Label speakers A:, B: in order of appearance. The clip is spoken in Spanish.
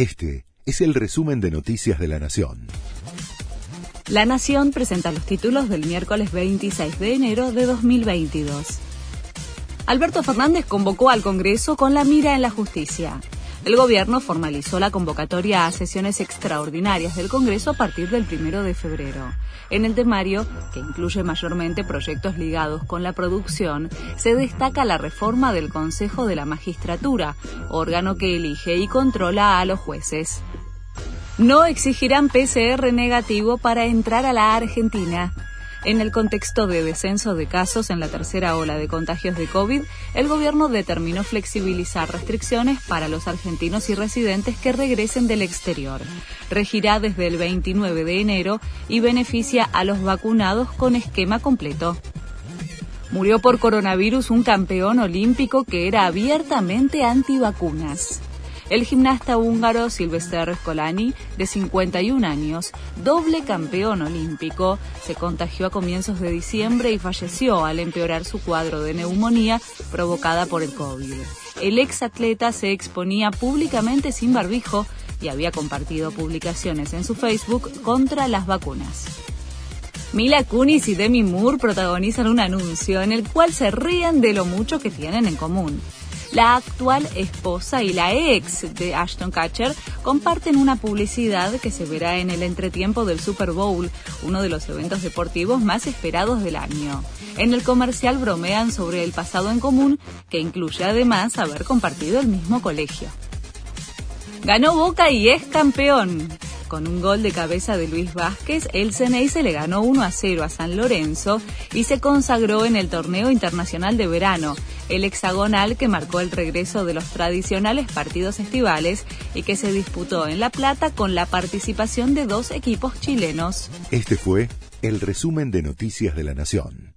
A: Este es el resumen de Noticias de la Nación.
B: La Nación presenta los títulos del miércoles 26 de enero de 2022. Alberto Fernández convocó al Congreso con la mira en la justicia. El gobierno formalizó la convocatoria a sesiones extraordinarias del Congreso a partir del primero de febrero. En el temario, que incluye mayormente proyectos ligados con la producción, se destaca la reforma del Consejo de la Magistratura, órgano que elige y controla a los jueces. No exigirán PCR negativo para entrar a la Argentina. En el contexto de descenso de casos en la tercera ola de contagios de COVID, el gobierno determinó flexibilizar restricciones para los argentinos y residentes que regresen del exterior. Regirá desde el 29 de enero y beneficia a los vacunados con esquema completo. Murió por coronavirus un campeón olímpico que era abiertamente antivacunas. El gimnasta húngaro Silvester Scolani, de 51 años, doble campeón olímpico, se contagió a comienzos de diciembre y falleció al empeorar su cuadro de neumonía provocada por el COVID. El exatleta se exponía públicamente sin barbijo y había compartido publicaciones en su Facebook contra las vacunas. Mila Kunis y Demi Moore protagonizan un anuncio en el cual se ríen de lo mucho que tienen en común. La actual esposa y la ex de Ashton Kutcher comparten una publicidad que se verá en el entretiempo del Super Bowl, uno de los eventos deportivos más esperados del año. En el comercial bromean sobre el pasado en común, que incluye además haber compartido el mismo colegio. Ganó Boca y es campeón. Con un gol de cabeza de Luis Vázquez, el Ceney se le ganó 1 a 0 a San Lorenzo y se consagró en el torneo internacional de verano, el hexagonal que marcó el regreso de los tradicionales partidos estivales y que se disputó en La Plata con la participación de dos equipos chilenos.
A: Este fue el resumen de Noticias de la Nación.